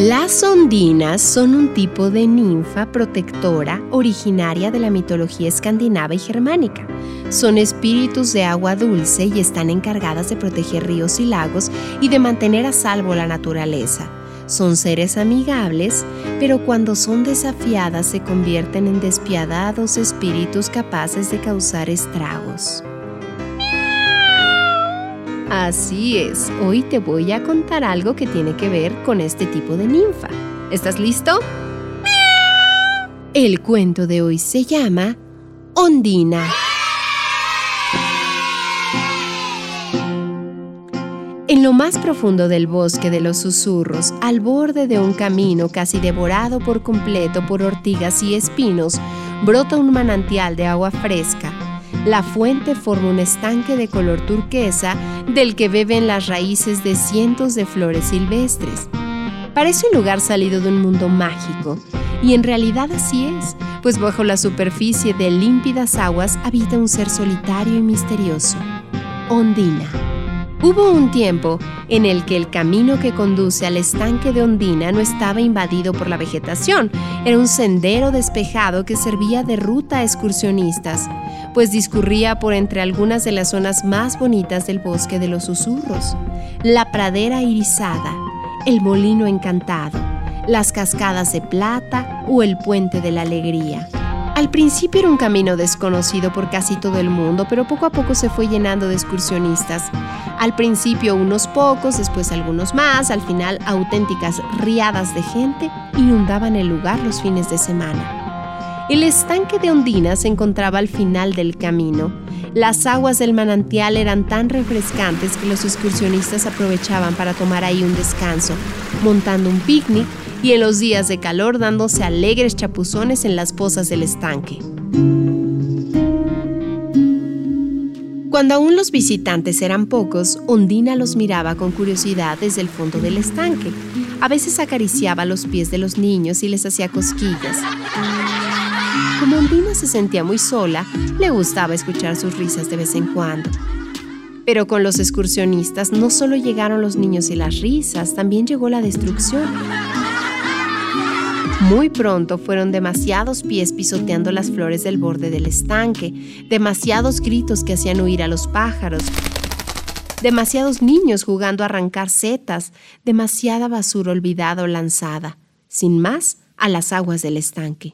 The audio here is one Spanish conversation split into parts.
Las ondinas son un tipo de ninfa protectora originaria de la mitología escandinava y germánica. Son espíritus de agua dulce y están encargadas de proteger ríos y lagos y de mantener a salvo la naturaleza. Son seres amigables, pero cuando son desafiadas se convierten en despiadados espíritus capaces de causar estragos. Así es, hoy te voy a contar algo que tiene que ver con este tipo de ninfa. ¿Estás listo? El cuento de hoy se llama Ondina. En lo más profundo del bosque de los susurros, al borde de un camino casi devorado por completo por ortigas y espinos, brota un manantial de agua fresca la fuente forma un estanque de color turquesa del que beben las raíces de cientos de flores silvestres. Parece un lugar salido de un mundo mágico, y en realidad así es, pues bajo la superficie de límpidas aguas habita un ser solitario y misterioso, Ondina. Hubo un tiempo en el que el camino que conduce al estanque de Ondina no estaba invadido por la vegetación, era un sendero despejado que servía de ruta a excursionistas, pues discurría por entre algunas de las zonas más bonitas del bosque de los susurros, la pradera irisada, el molino encantado, las cascadas de plata o el puente de la alegría. Al principio era un camino desconocido por casi todo el mundo, pero poco a poco se fue llenando de excursionistas. Al principio unos pocos, después algunos más, al final auténticas riadas de gente inundaban el lugar los fines de semana. El estanque de Ondina se encontraba al final del camino. Las aguas del manantial eran tan refrescantes que los excursionistas aprovechaban para tomar ahí un descanso, montando un picnic y en los días de calor dándose alegres chapuzones en las pozas del estanque. Cuando aún los visitantes eran pocos, Ondina los miraba con curiosidad desde el fondo del estanque. A veces acariciaba los pies de los niños y les hacía cosquillas. Como Ondina se sentía muy sola, le gustaba escuchar sus risas de vez en cuando. Pero con los excursionistas no solo llegaron los niños y las risas, también llegó la destrucción. Muy pronto fueron demasiados pies pisoteando las flores del borde del estanque, demasiados gritos que hacían huir a los pájaros, demasiados niños jugando a arrancar setas, demasiada basura olvidada o lanzada, sin más, a las aguas del estanque.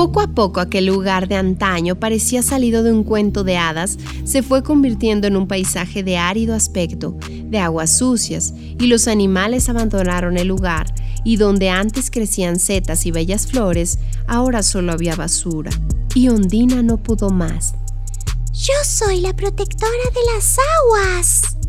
Poco a poco aquel lugar de antaño parecía salido de un cuento de hadas, se fue convirtiendo en un paisaje de árido aspecto, de aguas sucias, y los animales abandonaron el lugar, y donde antes crecían setas y bellas flores, ahora solo había basura. Y Ondina no pudo más. Yo soy la protectora de las aguas.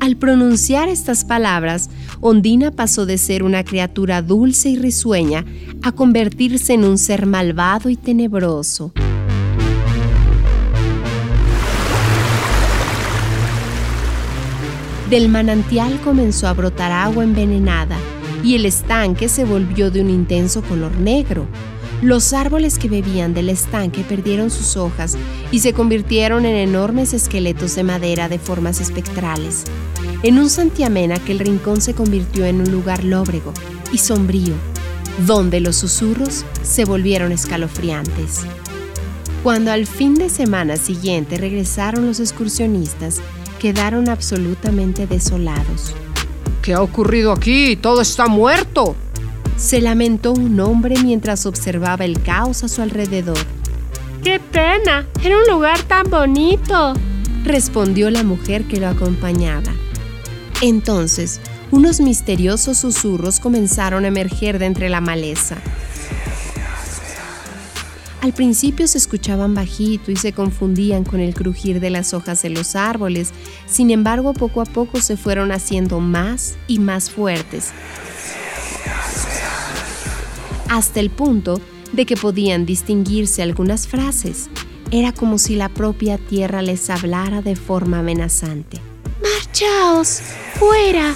Al pronunciar estas palabras, Ondina pasó de ser una criatura dulce y risueña a convertirse en un ser malvado y tenebroso. Del manantial comenzó a brotar agua envenenada y el estanque se volvió de un intenso color negro. Los árboles que bebían del estanque perdieron sus hojas y se convirtieron en enormes esqueletos de madera de formas espectrales. En un santiamén aquel rincón se convirtió en un lugar lóbrego y sombrío, donde los susurros se volvieron escalofriantes. Cuando al fin de semana siguiente regresaron los excursionistas, quedaron absolutamente desolados. ¿Qué ha ocurrido aquí? Todo está muerto. Se lamentó un hombre mientras observaba el caos a su alrededor. ¡Qué pena! Era un lugar tan bonito, respondió la mujer que lo acompañaba. Entonces, unos misteriosos susurros comenzaron a emerger de entre la maleza. Al principio se escuchaban bajito y se confundían con el crujir de las hojas de los árboles, sin embargo poco a poco se fueron haciendo más y más fuertes, hasta el punto de que podían distinguirse algunas frases. Era como si la propia tierra les hablara de forma amenazante. ¡Marchaos! ¡Fuera!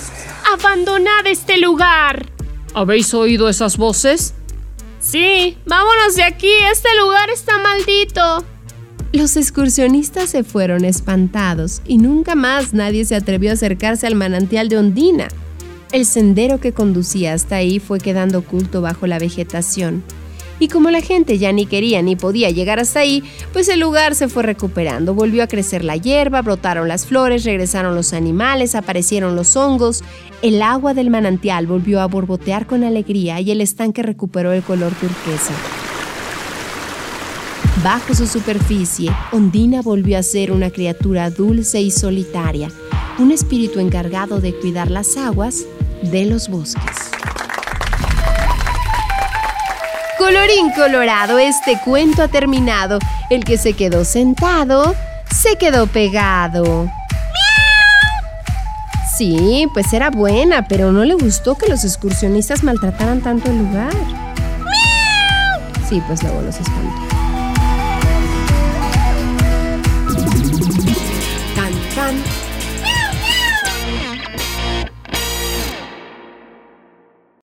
¡Abandonad este lugar! ¿Habéis oído esas voces? Sí, vámonos de aquí, este lugar está maldito. Los excursionistas se fueron espantados y nunca más nadie se atrevió a acercarse al manantial de Ondina. El sendero que conducía hasta ahí fue quedando oculto bajo la vegetación. Y como la gente ya ni quería ni podía llegar hasta ahí, pues el lugar se fue recuperando. Volvió a crecer la hierba, brotaron las flores, regresaron los animales, aparecieron los hongos. El agua del manantial volvió a borbotear con alegría y el estanque recuperó el color turquesa. Bajo su superficie, Ondina volvió a ser una criatura dulce y solitaria, un espíritu encargado de cuidar las aguas de los bosques. Colorín colorado, este cuento ha terminado. El que se quedó sentado, se quedó pegado. Sí, pues era buena, pero no le gustó que los excursionistas maltrataran tanto el lugar. Sí, pues luego los espantó. Tan, tan.